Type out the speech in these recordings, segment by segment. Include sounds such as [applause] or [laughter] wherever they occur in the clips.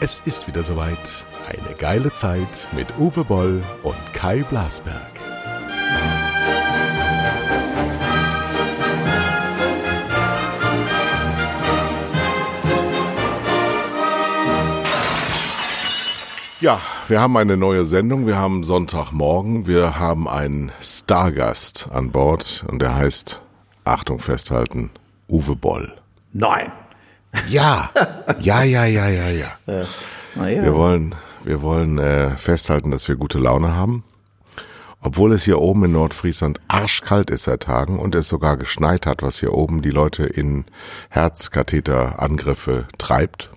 Es ist wieder soweit. Eine geile Zeit mit Uwe Boll und Kai Blasberg. Ja, wir haben eine neue Sendung. Wir haben Sonntagmorgen. Wir haben einen Stargast an Bord und der heißt, Achtung festhalten, Uwe Boll. Nein. Ja, ja, ja, ja, ja, ja. [laughs] Ja. Wir wollen, wir wollen äh, festhalten, dass wir gute Laune haben. Obwohl es hier oben in Nordfriesland arschkalt ist seit Tagen und es sogar geschneit hat, was hier oben die Leute in Herzkatheterangriffe treibt.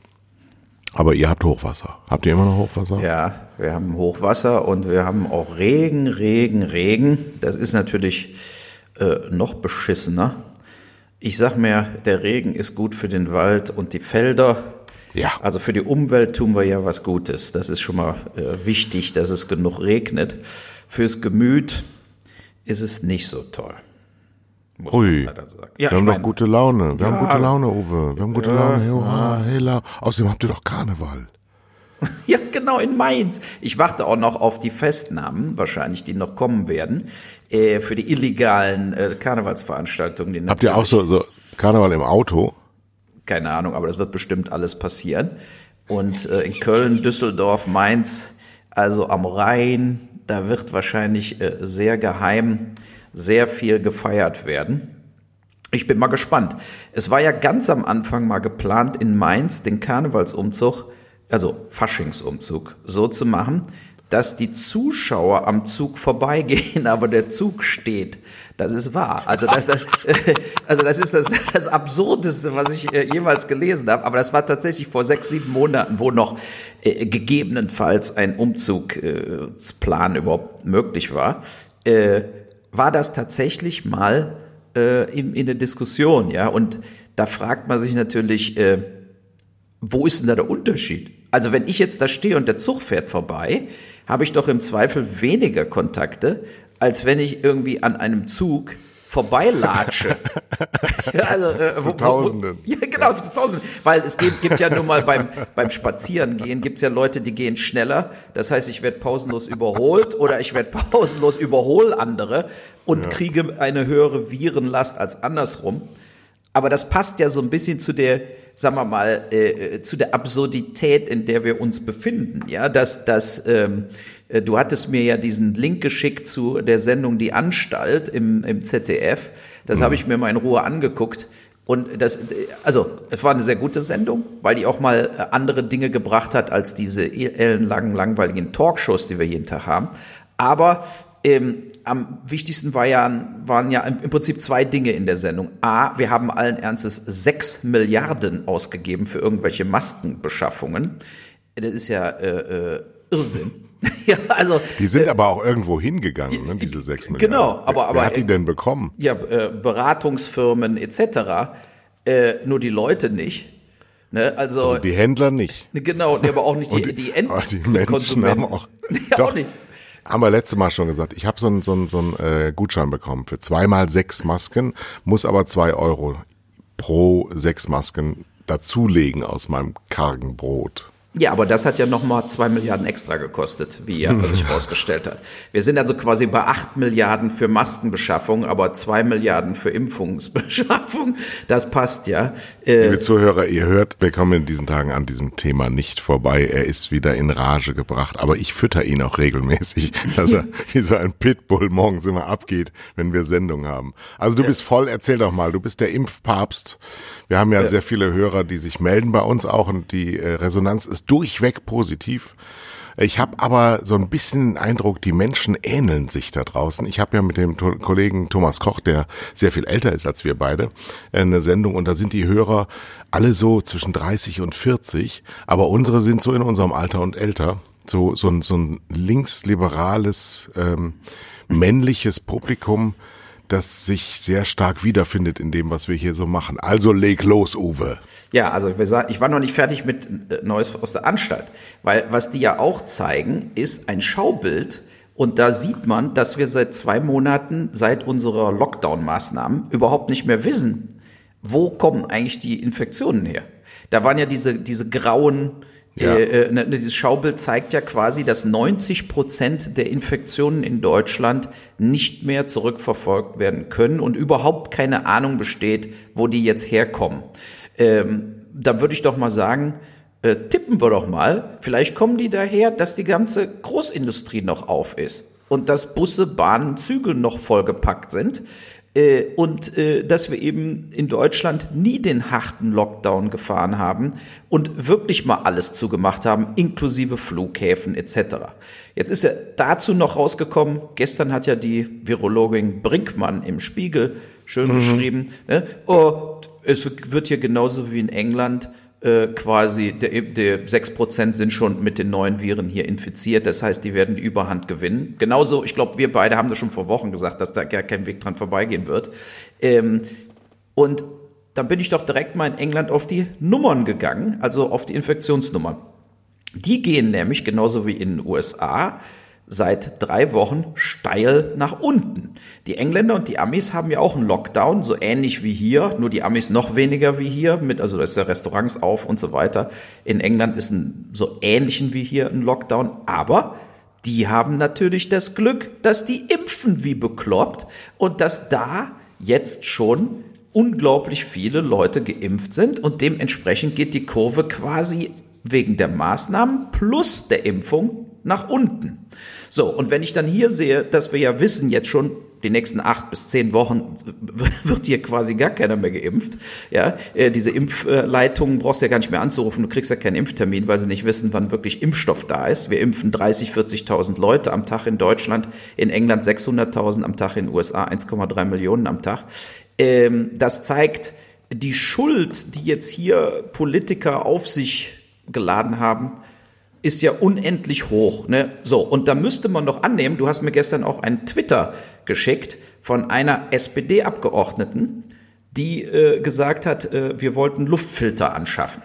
Aber ihr habt Hochwasser. Habt ihr immer noch Hochwasser? Ja, wir haben Hochwasser und wir haben auch Regen, Regen, Regen. Das ist natürlich äh, noch beschissener. Ich sag mir, der Regen ist gut für den Wald und die Felder. Ja. Also für die Umwelt tun wir ja was Gutes. Das ist schon mal äh, wichtig, dass es genug regnet. Fürs Gemüt ist es nicht so toll. Muss Ui, wir Ja, ich haben doch gute Laune. Wir haben Ja. gute Laune, Uwe. Wir haben gute Laune. Hey, hurra, hey. Außerdem habt ihr doch Karneval. [laughs] Ja, genau, in Mainz. Ich warte auch noch auf die Festnahmen, wahrscheinlich, die noch kommen werden, äh, für die illegalen äh, Karnevalsveranstaltungen. Die Habt ihr auch so, so Karneval im Auto? Keine Ahnung, aber das wird bestimmt alles passieren. Und äh, in Köln, Düsseldorf, Mainz, also am Rhein, da wird wahrscheinlich äh, sehr geheim sehr viel gefeiert werden. Ich bin mal gespannt. Es war ja ganz am Anfang mal geplant, in Mainz den Karnevalsumzug, also Faschingsumzug, so zu machen, dass die Zuschauer am Zug vorbeigehen, [laughs] aber der Zug steht. Das ist wahr. Also das, das, [laughs] also das ist das, das Absurdeste, was ich äh, jemals gelesen habe. Aber das war tatsächlich vor sechs, sieben Monaten, wo noch äh, gegebenenfalls ein Umzugsplan überhaupt möglich war. Äh, war das tatsächlich mal äh, in, in der Diskussion, ja. Und da fragt man sich natürlich, äh, wo ist denn da der Unterschied? Also wenn ich jetzt da stehe und der Zug fährt vorbei, habe ich doch im Zweifel weniger Kontakte, als wenn ich irgendwie an einem Zug vorbeilatsche. [laughs] Ja, also, äh, wo, wo, wo, Tausenden. ja, genau, zu Tausenden. Weil es gibt, gibt ja nun mal beim, beim Spazierengehen gibt's ja Leute, die gehen schneller. Das heißt, ich werde pausenlos überholt oder ich werde pausenlos überhol andere und kriege eine höhere Virenlast als andersrum. Aber das passt ja so ein bisschen zu der, sagen wir mal, äh, zu der Absurdität, in der wir uns befinden. Ja, dass, dass ähm, äh, du hattest mir ja diesen Link geschickt zu der Sendung Die Anstalt im, im ZDF. Das habe ich mir mal in Ruhe angeguckt. Und das, äh, also, es war eine sehr gute Sendung, weil die auch mal äh, andere Dinge gebracht hat als diese ellenlangen, langweiligen Talkshows, die wir jeden Tag haben. Aber ähm, am wichtigsten war ja, waren ja im, Prinzip zwei Dinge in der Sendung. A, wir haben allen Ernstes sechs Milliarden ausgegeben für irgendwelche Maskenbeschaffungen. Das ist ja äh, äh, Irrsinn. [laughs] ja, also Die sind aber auch irgendwo hingegangen, ne, diese sechs Milliarden. genau, aber- aber- Wer hat die denn bekommen? ja, äh, Beratungsfirmen etc. Äh, nur die Leute nicht. Ne? Also, Also die Händler nicht. genau, nee, aber auch nicht die, die, aber die Menschen Endkonsumenten. haben auch, [laughs] ja, doch, auch nicht. Haben wir letztes Mal schon gesagt, ich habe so einen so einen- so einen, äh, Gutschein bekommen für zweimal sechs Masken, muss aber zwei Euro pro sechs Masken dazulegen aus meinem kargen Brot. Ja, aber das hat ja nochmal zwei Milliarden extra gekostet, wie ja [laughs] sich herausgestellt hat. Wir sind also quasi bei acht Milliarden für Maskenbeschaffung, aber zwei Milliarden für Impfungsbeschaffung. Das passt ja. Äh, Liebe Zuhörer, ihr hört, wir kommen in diesen Tagen an diesem Thema nicht vorbei. Er ist wieder in Rage gebracht, aber ich fütter ihn auch regelmäßig, [laughs] dass er [laughs] wie so ein Pitbull morgens immer abgeht, wenn wir Sendung haben. Also du bist voll, erzähl doch mal, du bist der Impfpapst. Wir haben ja, sehr viele Hörer, die sich melden bei uns auch und die äh, Resonanz ist durchweg positiv. Ich habe aber so ein bisschen den Eindruck, die Menschen ähneln sich da draußen. Ich habe ja mit dem Kollegen Thomas Koch, der sehr viel älter ist als wir beide, eine Sendung und da sind die Hörer alle so zwischen 30 und 40, aber unsere sind so in unserem Alter und älter. So, so, ein, so ein linksliberales, ähm, männliches Publikum, das sich sehr stark wiederfindet in dem, was wir hier so machen. Also leg los, Uwe. Ja, also ich war noch nicht fertig mit äh, Neues aus der Anstalt, weil was die ja auch zeigen, ist ein Schaubild Und da sieht man, dass wir seit zwei Monaten, seit unserer Lockdown-Maßnahmen, überhaupt nicht mehr wissen, wo kommen eigentlich die Infektionen her. Da waren ja diese, diese grauen, ja. Äh, äh, ne, dieses Schaubild zeigt ja quasi, dass 90 Prozent der Infektionen in Deutschland nicht mehr zurückverfolgt werden können und überhaupt keine Ahnung besteht, wo die jetzt herkommen. Ähm, da würde ich doch mal sagen, äh, tippen wir doch mal, vielleicht kommen die daher, dass die ganze Großindustrie noch auf ist und dass Busse, Bahnen, Züge noch vollgepackt sind und äh, dass wir eben in Deutschland nie den harten Lockdown gefahren haben und wirklich mal alles zugemacht haben, inklusive Flughäfen etc. Jetzt ist ja dazu noch rausgekommen, gestern hat ja die Virologin Brinkmann im Spiegel schön mhm. geschrieben, ne? oh, es wird hier genauso wie in England äh, quasi, der, der 6% sind schon mit den neuen Viren hier infiziert. Das heißt, die werden die Überhand gewinnen. Genauso, ich glaube, wir beide haben das schon vor Wochen gesagt, dass da gar kein Weg dran vorbeigehen wird. Ähm, und dann bin ich doch direkt mal in England auf die Nummern gegangen, also auf die Infektionsnummern. Die gehen nämlich genauso wie in den USA seit drei Wochen steil nach unten. Die Engländer und die Amis haben ja auch einen Lockdown, so ähnlich wie hier, nur die Amis noch weniger wie hier, mit, also da ist ja Restaurants auf und so weiter. In England ist ein so ähnlichen wie hier ein Lockdown, aber die haben natürlich das Glück, dass die impfen wie bekloppt und dass da jetzt schon unglaublich viele Leute geimpft sind und dementsprechend geht die Kurve quasi wegen der Maßnahmen plus der Impfung nach unten. So, und wenn ich dann hier sehe, dass wir ja wissen jetzt schon, die nächsten acht bis zehn Wochen [laughs] wird hier quasi gar keiner mehr geimpft. Ja, äh, diese Impfleitungen brauchst du ja gar nicht mehr anzurufen. Du kriegst ja keinen Impftermin, weil sie nicht wissen, wann wirklich Impfstoff da ist. Wir impfen 30, 40.000 Leute am Tag in Deutschland, in England 600.000 am Tag, in den USA 1,3 Millionen am Tag. Ähm, das zeigt die Schuld, die jetzt hier Politiker auf sich geladen haben, ist ja unendlich hoch. Ne? So, und da müsste man doch annehmen, du hast mir gestern auch einen Twitter geschickt von einer SPD-Abgeordneten, die äh, gesagt hat, äh, wir wollten Luftfilter anschaffen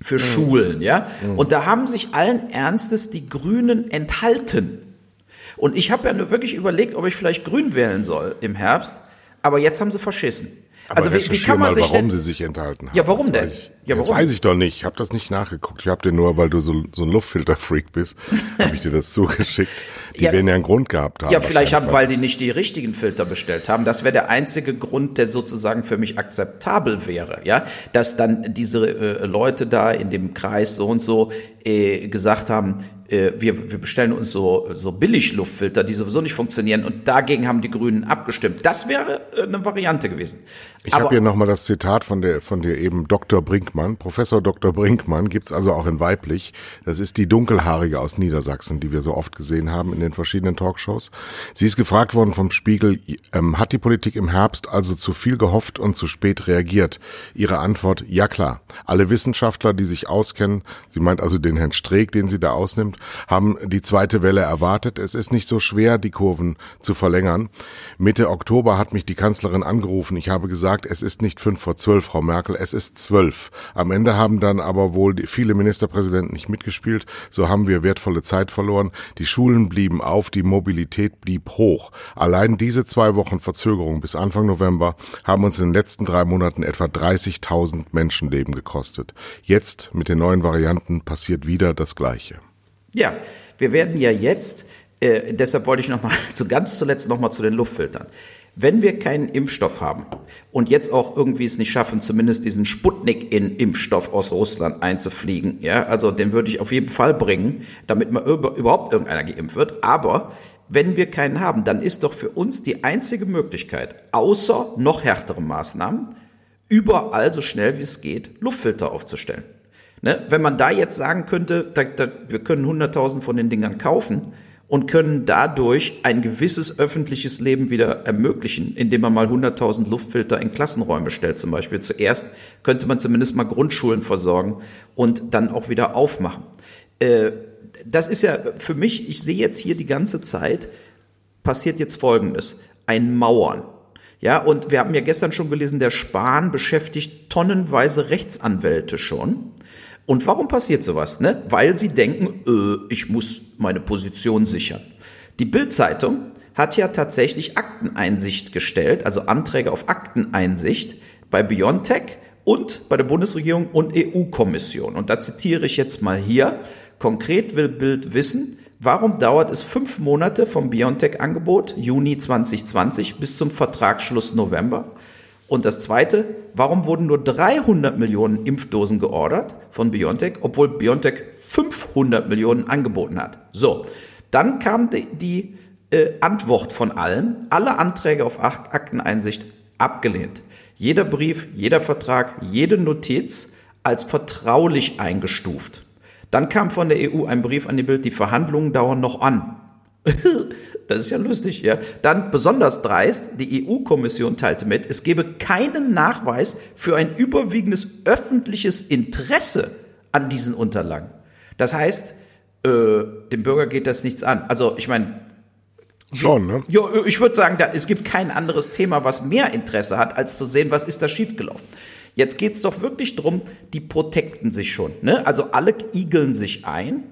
für mhm. Schulen, ja. Mhm. Und da haben sich allen Ernstes die Grünen enthalten. Und ich habe ja nur wirklich überlegt, ob ich vielleicht Grün wählen soll im Herbst, aber jetzt haben sie verschissen. Aber also wie, wie kann man mal, sich warum denn, sie sich enthalten haben. Ja, warum das denn? Ich, ja, warum? Das weiß ich doch nicht. Ich habe das nicht nachgeguckt. Ich habe dir nur, weil du so, so ein Luftfilter-Freak bist, [laughs] habe ich dir das zugeschickt. Die ja, werden ja einen Grund gehabt haben. Ja, vielleicht haben, weil die nicht die richtigen Filter bestellt haben. Das wäre der einzige Grund, der sozusagen für mich akzeptabel wäre. Ja, dass dann diese äh, Leute da in dem Kreis so und so äh, gesagt haben, äh, wir, wir bestellen uns so, so Billigluftfilter, die sowieso nicht funktionieren und dagegen haben die Grünen abgestimmt. Das wäre äh, eine Variante gewesen. Ich habe hier nochmal das Zitat von der von dir eben Dr. Brinkmann, Professor Dr. Brinkmann, gibt's also auch in weiblich. Das ist die dunkelhaarige aus Niedersachsen, die wir so oft gesehen haben in den verschiedenen Talkshows. Sie ist gefragt worden vom Spiegel, ähm, hat die Politik im Herbst also zu viel gehofft und zu spät reagiert? Ihre Antwort, ja klar. Alle Wissenschaftler, die sich auskennen, sie meint also den Herrn Streeck, den sie da ausnimmt, haben die zweite Welle erwartet. Es ist nicht so schwer, die Kurven zu verlängern. Mitte Oktober hat mich die Kanzlerin angerufen. Ich habe gesagt, es ist nicht fünf vor zwölf, Frau Merkel, es ist zwölf. Am Ende haben dann aber wohl viele Ministerpräsidenten nicht mitgespielt. So haben wir wertvolle Zeit verloren. Die Schulen blieben auf, die Mobilität blieb hoch. Allein diese zwei Wochen Verzögerung bis Anfang November haben uns in den letzten drei Monaten etwa 30.000 Menschenleben gekostet. Jetzt mit den neuen Varianten passiert wieder das Gleiche. Ja, wir werden ja jetzt, äh, deshalb wollte ich noch mal [laughs] zu ganz zuletzt noch mal zu den Luftfiltern. Wenn wir keinen Impfstoff haben und jetzt auch irgendwie es nicht schaffen, zumindest diesen Sputnik-Impfstoff aus Russland einzufliegen, ja, also den würde ich auf jeden Fall bringen, damit mal überhaupt irgendeiner geimpft wird. Aber wenn wir keinen haben, dann ist doch für uns die einzige Möglichkeit, außer noch härtere Maßnahmen, überall so schnell wie es geht, Luftfilter aufzustellen. Ne? Wenn man da jetzt sagen könnte, da, da, wir können 100.000 von den Dingern kaufen und können dadurch ein gewisses öffentliches Leben wieder ermöglichen, indem man mal 100.000 Luftfilter in Klassenräume stellt zum Beispiel. Zuerst könnte man zumindest mal Grundschulen versorgen und dann auch wieder aufmachen. Äh, das ist ja für mich, ich sehe jetzt hier die ganze Zeit, passiert jetzt Folgendes. Ein Mauern. Ja, und wir haben ja gestern schon gelesen, der Spahn beschäftigt tonnenweise Rechtsanwälte schon. Und warum passiert sowas? Ne? Weil sie denken, äh, ich muss meine Position sichern. Die Bild-Zeitung hat ja tatsächlich Akteneinsicht gestellt, also Anträge auf Akteneinsicht bei BioNTech und bei der Bundesregierung und EU-Kommission. Und da zitiere ich jetzt mal hier. Konkret will Bild wissen, warum dauert es fünf Monate vom BioNTech-Angebot, Juni 2020, bis zum Vertragsschluss November? Und das zweite, warum wurden nur 300 Millionen Impfdosen geordert von BioNTech, obwohl BioNTech 500 Millionen angeboten hat? So, dann kam die, die äh, Antwort von allen, alle Anträge auf Akteneinsicht abgelehnt. Jeder Brief, jeder Vertrag, jede Notiz als vertraulich eingestuft. Dann kam von der EU ein Brief an die Bild, die Verhandlungen dauern noch an. [laughs] Das ist ja lustig, ja. Dann besonders dreist, die EU-Kommission teilte mit, es gebe keinen Nachweis für ein überwiegendes öffentliches Interesse an diesen Unterlagen. Das heißt, äh, dem Bürger geht das nichts an. Also ich meine, Schon, ne? Ja, ich würde sagen, da, es gibt kein anderes Thema, was mehr Interesse hat, als zu sehen, was ist da schiefgelaufen. Jetzt geht's doch wirklich drum, die protekten sich schon. Ne? Also alle igeln sich ein,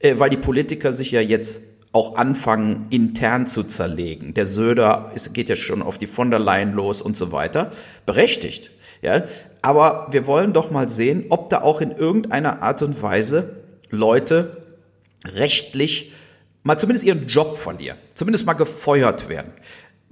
äh, weil die Politiker sich ja jetzt auch anfangen, intern zu zerlegen. Der Söder es geht ja schon auf die von der Leyen los und so weiter. Berechtigt. Ja? Aber wir wollen doch mal sehen, ob da auch in irgendeiner Art und Weise Leute rechtlich mal zumindest ihren Job verlieren, zumindest mal gefeuert werden.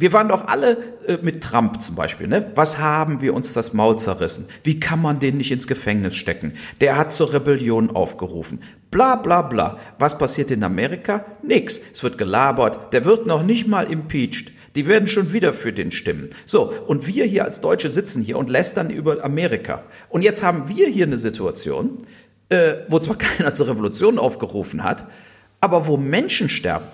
Wir waren doch alle äh, mit Trump zum Beispiel, ne? Was haben wir uns das Maul zerrissen? Wie kann man den nicht ins Gefängnis stecken? Der hat zur Rebellion aufgerufen. Bla bla bla. Was passiert in Amerika? Nix. Es wird gelabert. Der wird noch nicht mal impeached. Die werden schon wieder für den stimmen. So, und wir hier als Deutsche sitzen hier und lästern über Amerika. Und jetzt haben wir hier eine Situation, äh, wo zwar [laughs] keiner zur Revolution aufgerufen hat, aber wo Menschen sterben.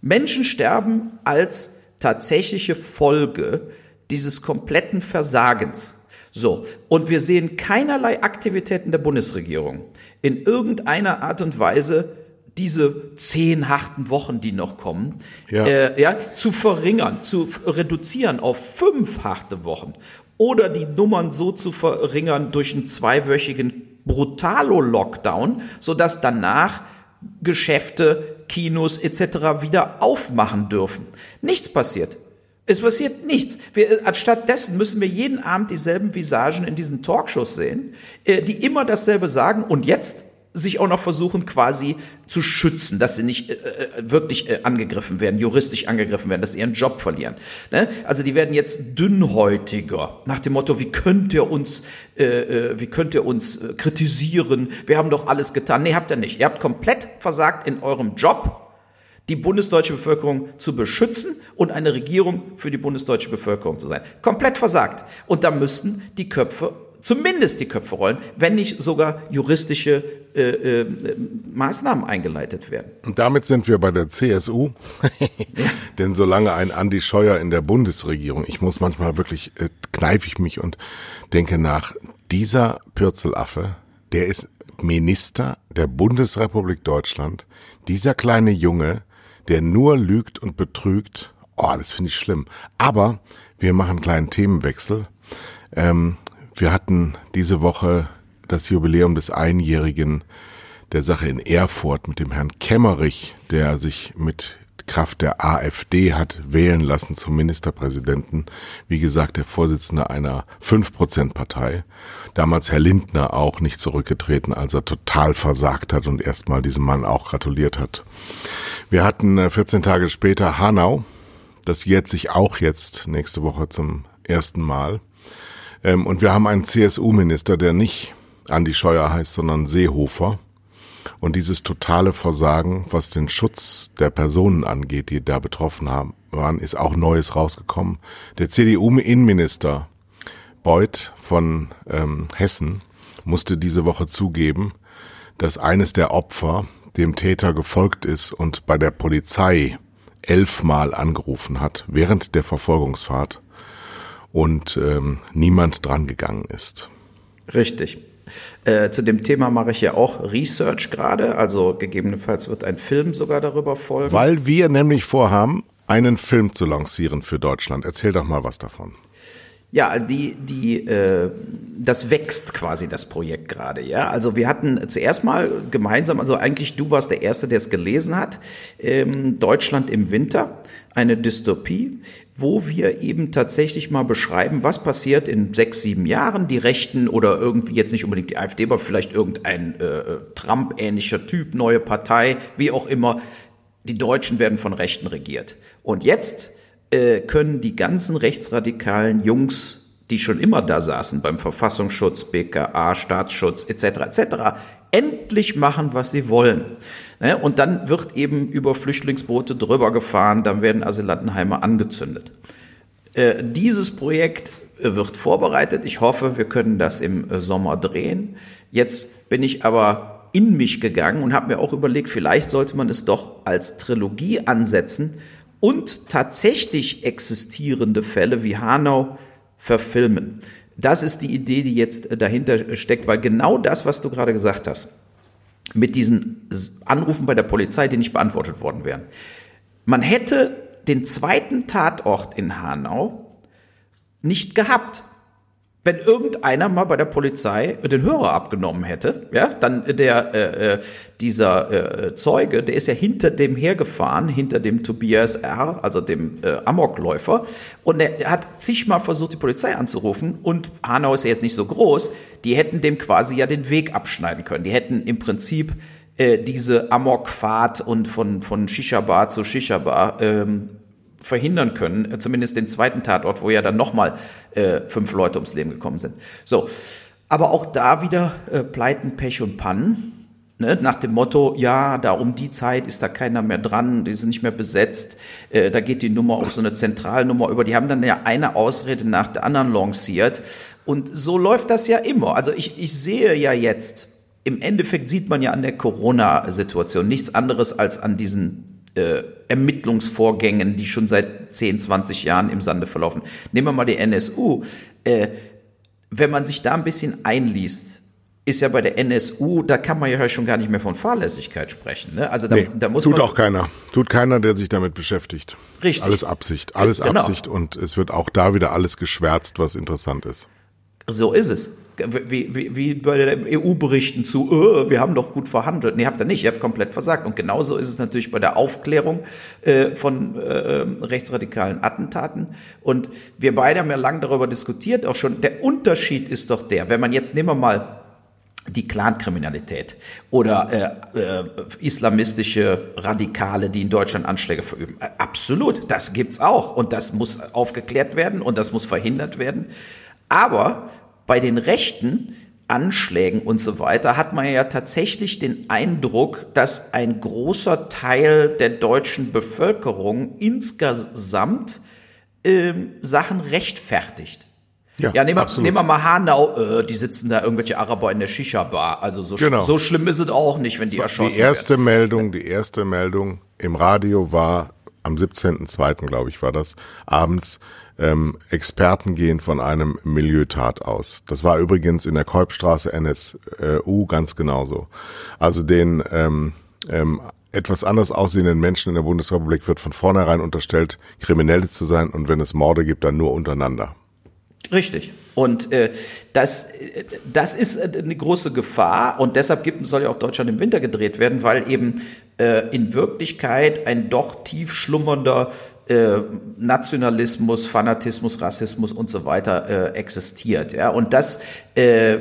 Menschen sterben als tatsächliche Folge dieses kompletten Versagens. So, und wir sehen keinerlei Aktivitäten der Bundesregierung in irgendeiner Art und Weise diese zehn harten Wochen, die noch kommen, ja. Äh, ja, zu verringern, zu reduzieren auf fünf harte Wochen oder die Nummern so zu verringern durch einen zweiwöchigen Brutalo-Lockdown, sodass danach Geschäfte, Kinos etc. wieder aufmachen dürfen. Nichts passiert. Es passiert nichts. Wir, anstatt dessen müssen wir jeden Abend dieselben Visagen in diesen Talkshows sehen, äh, die immer dasselbe sagen. Und jetzt sich auch noch versuchen quasi zu schützen, dass sie nicht äh, äh, wirklich äh, angegriffen werden, juristisch angegriffen werden, dass sie ihren Job verlieren. Ne? Also die werden jetzt dünnhäutiger nach dem Motto, wie könnt ihr uns, äh, äh wie könnt ihr uns äh, kritisieren? Wir haben doch alles getan. Nee, habt ihr nicht. Ihr habt komplett versagt in eurem Job die bundesdeutsche Bevölkerung zu beschützen und eine Regierung für die bundesdeutsche Bevölkerung zu sein. Komplett versagt. Und da müssten die Köpfe zumindest die Köpfe rollen, wenn nicht sogar juristische äh, äh, Maßnahmen eingeleitet werden. Und damit sind wir bei der CSU. [laughs] Denn solange ein Andi Scheuer in der Bundesregierung, ich muss manchmal wirklich, äh, kneife ich mich und denke nach, dieser Pürzelaffe, der ist Minister der Bundesrepublik Deutschland, dieser kleine Junge, der nur lügt und betrügt, oh, das finde ich schlimm. Aber wir machen einen kleinen Themenwechsel. Ähm, wir hatten diese Woche das Jubiläum des Einjährigen der Sache in Erfurt mit dem Herrn Kemmerich, der sich mit Kraft der AfD hat wählen lassen zum Ministerpräsidenten. Wie gesagt, der Vorsitzende einer 5%-Partei. Damals Herr Lindner auch nicht zurückgetreten, als er total versagt hat und erstmal diesem Mann auch gratuliert hat. Wir hatten 14 äh, Tage später Hanau. Das jährt sich auch jetzt nächste Woche zum ersten Mal. Ähm, und wir haben einen CSU-Minister, der nicht Andi Scheuer heißt, sondern Seehofer. Und dieses totale Versagen, was den Schutz der Personen angeht, die da betroffen haben, waren, ist auch Neues rausgekommen. Der CDU-Innenminister Beuth von ähm, Hessen musste diese Woche zugeben, dass eines der Opfer dem Täter gefolgt ist und bei der Polizei elfmal angerufen hat während der Verfolgungsfahrt und ähm, niemand drangegangen ist. Richtig. Äh, zu dem Thema mache ich ja auch Research gerade, also gegebenenfalls wird ein Film sogar darüber folgen. Weil wir nämlich vorhaben, einen Film zu lancieren für Deutschland. Erzähl doch mal was davon. Ja, die, die, äh, das wächst quasi das Projekt gerade, ja. Also wir hatten zuerst mal gemeinsam, also eigentlich du warst der Erste, der es gelesen hat, ähm, Deutschland im Winter, eine Dystopie, wo wir eben tatsächlich mal beschreiben, was passiert in sechs, sieben Jahren, die Rechten oder irgendwie jetzt nicht unbedingt die AfD, aber vielleicht irgendein äh, Trump-ähnlicher Typ, neue Partei, wie auch immer, die Deutschen werden von Rechten regiert. Und jetzt äh, können die ganzen rechtsradikalen Jungs, die schon immer da saßen beim Verfassungsschutz, BKA, Staatsschutz etc. etc., endlich machen, was sie wollen. Ne? Und dann wird eben über Flüchtlingsboote drüber gefahren, dann werden Asylantenheime angezündet. Äh, dieses Projekt äh, wird vorbereitet. Ich hoffe, wir können das im Sommer drehen. Jetzt bin ich aber in mich gegangen und habe mir auch überlegt, vielleicht sollte man es doch als Trilogie ansetzen und tatsächlich existierende Fälle wie Hanau verfilmen. Das ist die Idee, die jetzt dahinter steckt, weil genau das, was du gerade gesagt hast, mit diesen Anrufen bei der Polizei, die nicht beantwortet worden wären. Man hätte den zweiten Tatort in Hanau nicht gehabt wenn irgendeiner mal bei der Polizei den Hörer abgenommen hätte, ja, dann der äh, äh, dieser äh, Zeuge, der ist ja hinter dem hergefahren, hinter dem Tobias R., also dem äh, Amokläufer, und er hat zigmal versucht, die Polizei anzurufen. Und Hanau ist ja jetzt nicht so groß, die hätten dem quasi ja den Weg abschneiden können. Die hätten im Prinzip äh, diese Amokfahrt und von von Shisha-Bar zu Shisha-Bar ähm, verhindern können, äh, zumindest den zweiten Tatort, wo ja dann nochmal äh, fünf Leute ums Leben gekommen sind. So, aber auch da wieder äh, Pleiten, Pech und Pannen. Ne, nach dem Motto, ja, da um die Zeit ist da keiner mehr dran, die sind nicht mehr besetzt, äh, da geht die Nummer auf so eine Zentralnummer über. Die haben dann ja eine Ausrede nach der anderen lanciert. Und so läuft das ja immer. Also ich, ich sehe ja jetzt, im Endeffekt sieht man ja an der Corona-Situation nichts anderes als an diesen äh, Ermittlungsvorgängen, die schon seit 10, 20 Jahren im Sande verlaufen. Nehmen wir mal die NSU. Äh, wenn man sich da ein bisschen einliest, ist ja bei der NSU, da kann man ja schon gar nicht mehr von Fahrlässigkeit sprechen. Ne? Also da, nee, da muss tut man auch keiner. Tut keiner, der sich damit beschäftigt. Richtig. Alles Absicht, alles genau. Absicht und es wird auch da wieder alles geschwärzt, was interessant ist. So ist es wie, wie, wie bei den EU-Berichten zu, oh, wir haben doch gut verhandelt. Nee, habt ihr nicht, ihr habt komplett versagt. Und genauso ist es natürlich bei der Aufklärung äh, von äh, rechtsradikalen Attentaten. Und wir beide haben ja lange darüber diskutiert, auch schon. Der Unterschied ist doch der, wenn man jetzt, nehmen wir mal die Clankriminalität oder äh, äh, islamistische Radikale, die in Deutschland Anschläge verüben. Absolut, das gibt's auch und das muss aufgeklärt werden und das muss verhindert werden. Aber bei den rechten Anschlägen und so weiter hat man ja tatsächlich den Eindruck, dass ein großer Teil der deutschen Bevölkerung insgesamt ähm, Sachen rechtfertigt. Ja, ja nehmen, wir, nehmen wir mal Hanau, äh, die sitzen da irgendwelche Araber in der Shisha-Bar. Also so, genau. so schlimm ist es auch nicht, wenn die erschossen werden. Die erste werden. Meldung, die erste Meldung im Radio war am 17.02., glaube ich, war das, abends, ähm, Experten gehen von einem Milieutat aus. Das war übrigens in der Kolbstraße NSU ganz genauso. Also den ähm, ähm, etwas anders aussehenden Menschen in der Bundesrepublik wird von vornherein unterstellt, Kriminelle zu sein und wenn es Morde gibt, dann nur untereinander. Richtig. Und äh, das, das ist eine große Gefahr und deshalb gibt, soll ja auch Deutschland im Winter gedreht werden, weil eben äh, in Wirklichkeit ein doch tief schlummernder äh, Nationalismus, Fanatismus, Rassismus und so weiter äh, existiert. Ja? Und das äh,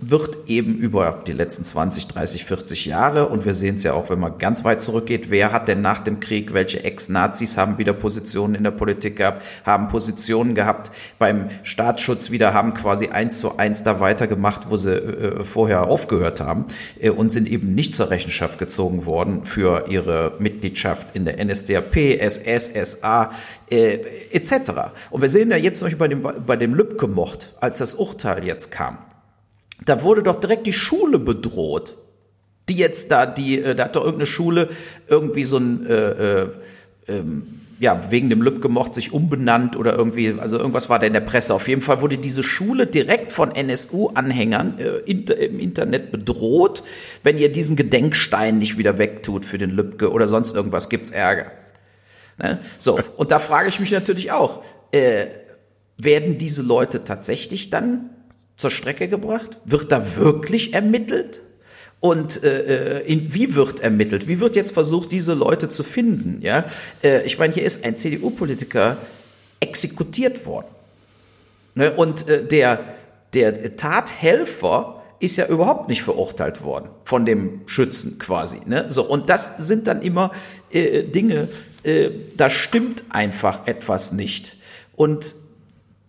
wird eben über die letzten 20, 30, 40 Jahre, und wir sehen es ja auch, wenn man ganz weit zurückgeht, wer hat denn nach dem Krieg, welche Ex-Nazis haben wieder Positionen in der Politik gehabt, haben Positionen gehabt beim Staatsschutz wieder, haben quasi eins zu eins da weitergemacht, wo sie äh, vorher aufgehört haben äh, und sind eben nicht zur Rechenschaft gezogen worden für ihre Mitgliedschaft in der NSDAP, SS, SA äh, etc. Und wir sehen ja jetzt Beispiel bei dem, bei dem Lübcke-Mord, als das Urteil jetzt kam, da wurde doch direkt die Schule bedroht. Die jetzt da, die, äh, da hat doch irgendeine Schule irgendwie so ein, äh, äh, ähm, ja, wegen dem Lüb gemocht, sich umbenannt oder irgendwie, also irgendwas war da in der Presse. Auf jeden Fall wurde diese Schule direkt von NSU-Anhängern äh, inter, im Internet bedroht. Wenn ihr diesen Gedenkstein nicht wieder wegtut für den Lübcke oder sonst irgendwas, gibt's Ärger. Ne? So, und da frage ich mich natürlich auch, äh, werden diese Leute tatsächlich dann zur Strecke gebracht? Wird da wirklich ermittelt? Und äh, äh, in, wie wird ermittelt? Wie wird jetzt versucht, diese Leute zu finden? Ja, äh, ich meine, hier ist ein CDU-Politiker exekutiert worden. Ne? Und äh, der, der Tathelfer ist ja überhaupt nicht verurteilt worden von dem Schützen quasi. Ne? So, und das sind dann immer äh, Dinge, äh, da stimmt einfach etwas nicht. Und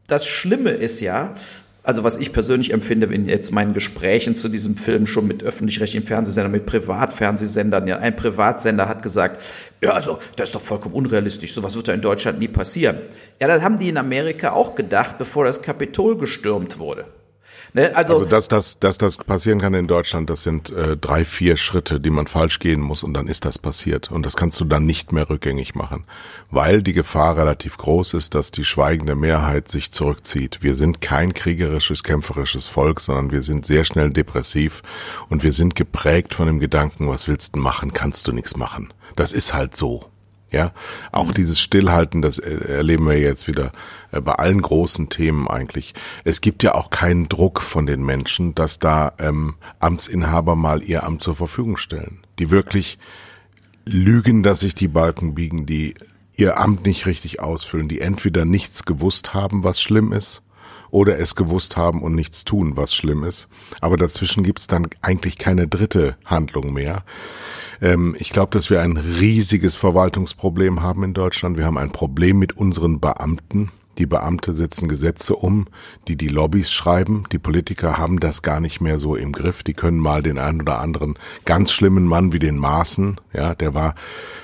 das Schlimme ist ja, also was ich persönlich empfinde, in jetzt meinen Gesprächen zu diesem Film schon mit öffentlich-rechtlichen Fernsehsendern, mit Privatfernsehsendern, ja, ein Privatsender hat gesagt, ja, also, das ist doch vollkommen unrealistisch, sowas wird ja in Deutschland nie passieren. Ja, das haben die in Amerika auch gedacht, bevor das Kapitol gestürmt wurde. Ne? Also, also dass, das, dass das passieren kann in Deutschland, das sind äh, drei, vier Schritte, die man falsch gehen muss und dann ist das passiert. Und das kannst du dann nicht mehr rückgängig machen, weil die Gefahr relativ groß ist, dass die schweigende Mehrheit sich zurückzieht. Wir sind kein kriegerisches, kämpferisches Volk, sondern wir sind sehr schnell depressiv und wir sind geprägt von dem Gedanken, was willst du machen, kannst du nichts machen. Das ist halt so. Ja, auch dieses Stillhalten, das erleben wir jetzt wieder äh, bei allen großen Themen eigentlich. Es gibt ja auch keinen Druck von den Menschen, dass da ähm, Amtsinhaber mal ihr Amt zur Verfügung stellen. Die wirklich lügen, dass sich die Balken biegen, die ihr Amt nicht richtig ausfüllen, die entweder nichts gewusst haben, was schlimm ist, oder es gewusst haben und nichts tun, was schlimm ist. Aber dazwischen gibt's dann eigentlich keine dritte Handlung mehr. Ähm, ich glaube, dass wir ein riesiges Verwaltungsproblem haben in Deutschland. Wir haben ein Problem mit unseren Beamten. Die Beamte setzen Gesetze um, die die Lobbys schreiben. Die Politiker haben das gar nicht mehr so im Griff. Die können mal den einen oder anderen ganz schlimmen Mann wie den Maaßen, ja, der war,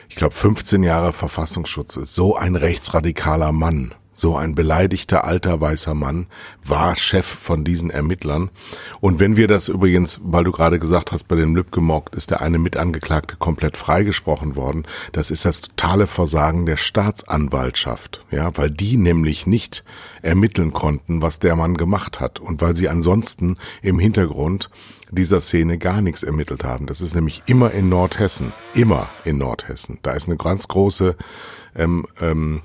ich glaube, 15 Jahre Verfassungsschutz, so ein rechtsradikaler Mann so ein beleidigter alter weißer Mann war Chef von diesen Ermittlern. Und wenn wir das übrigens, weil du gerade gesagt hast, bei dem Lübcke-Mock ist der eine Mitangeklagte komplett freigesprochen worden. Das ist das totale Versagen der Staatsanwaltschaft, ja, weil die nämlich nicht ermitteln konnten, was der Mann gemacht hat und weil sie ansonsten im Hintergrund dieser Szene gar nichts ermittelt haben. Das ist nämlich immer in Nordhessen, immer in Nordhessen. Da ist eine ganz große ähm, ähm,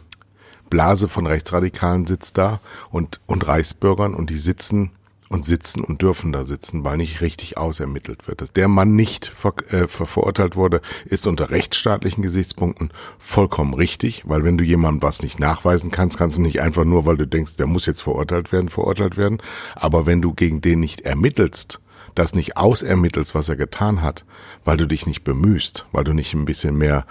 Blase von Rechtsradikalen sitzt da und, und Reichsbürgern und die sitzen und sitzen und dürfen da sitzen, weil nicht richtig ausermittelt wird. Dass der Mann nicht ver, äh, verurteilt wurde, ist unter rechtsstaatlichen Gesichtspunkten vollkommen richtig, weil wenn du jemandem was nicht nachweisen kannst, kannst du nicht einfach nur, weil du denkst, der muss jetzt verurteilt werden, verurteilt werden. Aber wenn du gegen den nicht ermittelst, das nicht ausermittelst, was er getan hat, weil du dich nicht bemühst, weil du nicht ein bisschen mehr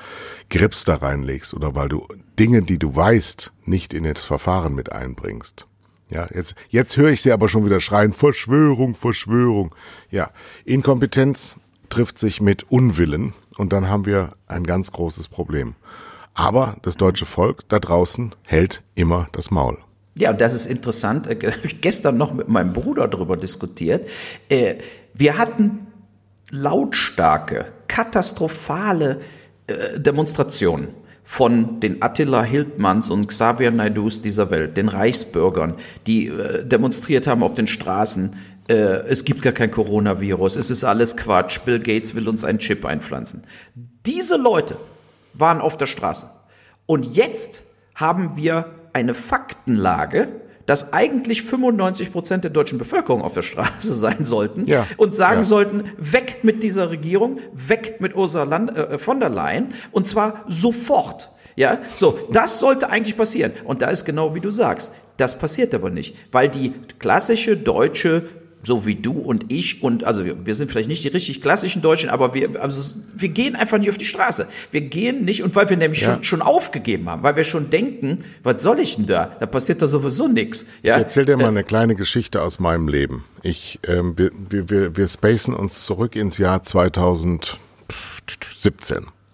Grips da reinlegst oder weil du Dinge, die du weißt, nicht in das Verfahren mit einbringst. Ja, jetzt, jetzt höre ich sie aber schon wieder schreien, Verschwörung, Verschwörung. Ja, Inkompetenz trifft sich mit Unwillen und dann haben wir ein ganz großes Problem. Aber das deutsche Volk da draußen hält immer das Maul. Ja, und das ist interessant. Äh, habe [laughs] ich gestern noch mit meinem Bruder darüber diskutiert. Äh, wir hatten lautstarke, katastrophale äh, Demonstrationen von den Attila Hildmanns und Xavier Naidus dieser Welt, den Reichsbürgern, die demonstriert haben auf den Straßen. Es gibt gar kein Coronavirus, es ist alles Quatsch, Bill Gates will uns einen Chip einpflanzen. Diese Leute waren auf der Straße. Und jetzt haben wir eine Faktenlage, dass eigentlich 95 Prozent der deutschen Bevölkerung auf der Straße [laughs] sein sollten ja. und sagen ja. sollten, weg mit dieser Regierung, weg mit Ursula Land, äh, von der Leyen und zwar sofort. Ja, so, das sollte eigentlich passieren. Und da ist genau wie du sagst. Das passiert aber nicht, weil die klassische deutsche so wie du und ich und also wir, wir, sind vielleicht nicht die richtig klassischen Deutschen, aber wir also wir gehen einfach nicht auf die Straße. Wir gehen nicht und weil wir nämlich ja. schon, schon aufgegeben haben, weil wir schon denken, was soll ich denn da? Da passiert da sowieso nichts. Ja? Ich erzähl dir mal äh, eine kleine Geschichte aus meinem Leben. Ich ähm, wir, wir, wir spacen uns zurück ins Jahr 2017.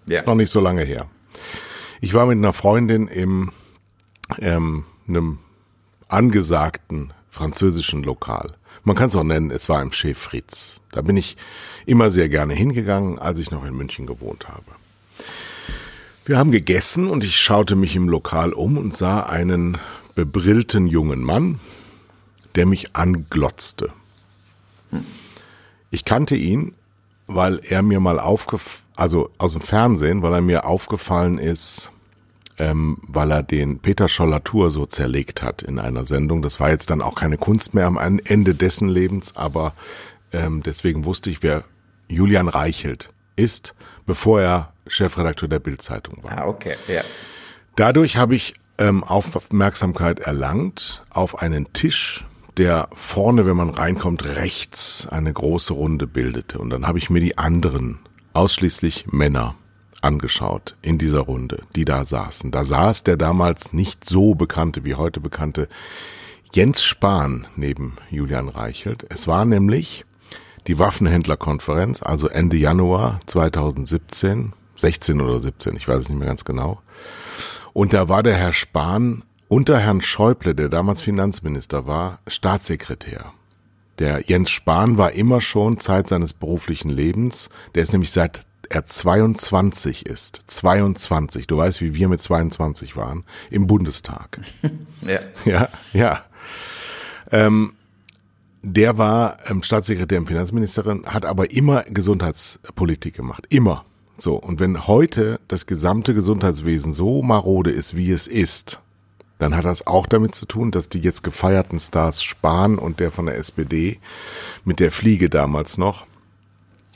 Ja. Ist noch nicht so lange her. Ich war mit einer Freundin im ähm, einem angesagten französischen Lokal. Man kann es auch nennen, es war im Chef Fritz. Da bin ich immer sehr gerne hingegangen, als ich noch in München gewohnt habe. Wir haben gegessen und ich schaute mich im Lokal um und sah einen bebrillten jungen Mann, der mich anglotzte. Ich kannte ihn, weil er mir mal aufgefallen, also aus dem Fernsehen, weil er mir aufgefallen ist ähm, weil er den Peter Schollatur so zerlegt hat in einer Sendung. Das war jetzt dann auch keine Kunst mehr am Ende dessen Lebens, aber ähm, deswegen wusste ich, wer Julian Reichelt ist, bevor er Chefredakteur der Bildzeitung war. Ah, okay, ja. Dadurch habe ich ähm, Aufmerksamkeit erlangt auf einen Tisch, der vorne, wenn man reinkommt, rechts eine große Runde bildete. Und dann habe ich mir die anderen, ausschließlich Männer, angeschaut in dieser Runde, die da saßen. Da saß der damals nicht so bekannte wie heute bekannte Jens Spahn neben Julian Reichelt. Es war nämlich die Waffenhändlerkonferenz, also Ende Januar 2017, 16 oder 17, ich weiß es nicht mehr ganz genau. Und da war der Herr Spahn unter Herrn Schäuble, der damals Finanzminister war, Staatssekretär. Der Jens Spahn war immer schon Zeit seines beruflichen Lebens, der ist nämlich seit er 22 ist, 22, du weißt, wie wir mit 22 waren, im Bundestag. [laughs] ja. Ja, ja. Ähm, der war ähm, Staatssekretär im Finanzministerin, hat aber immer Gesundheitspolitik gemacht. Immer. So. Und wenn heute das gesamte Gesundheitswesen so marode ist, wie es ist, dann hat das auch damit zu tun, dass die jetzt gefeierten Stars Spahn und der von der SPD mit der Fliege damals noch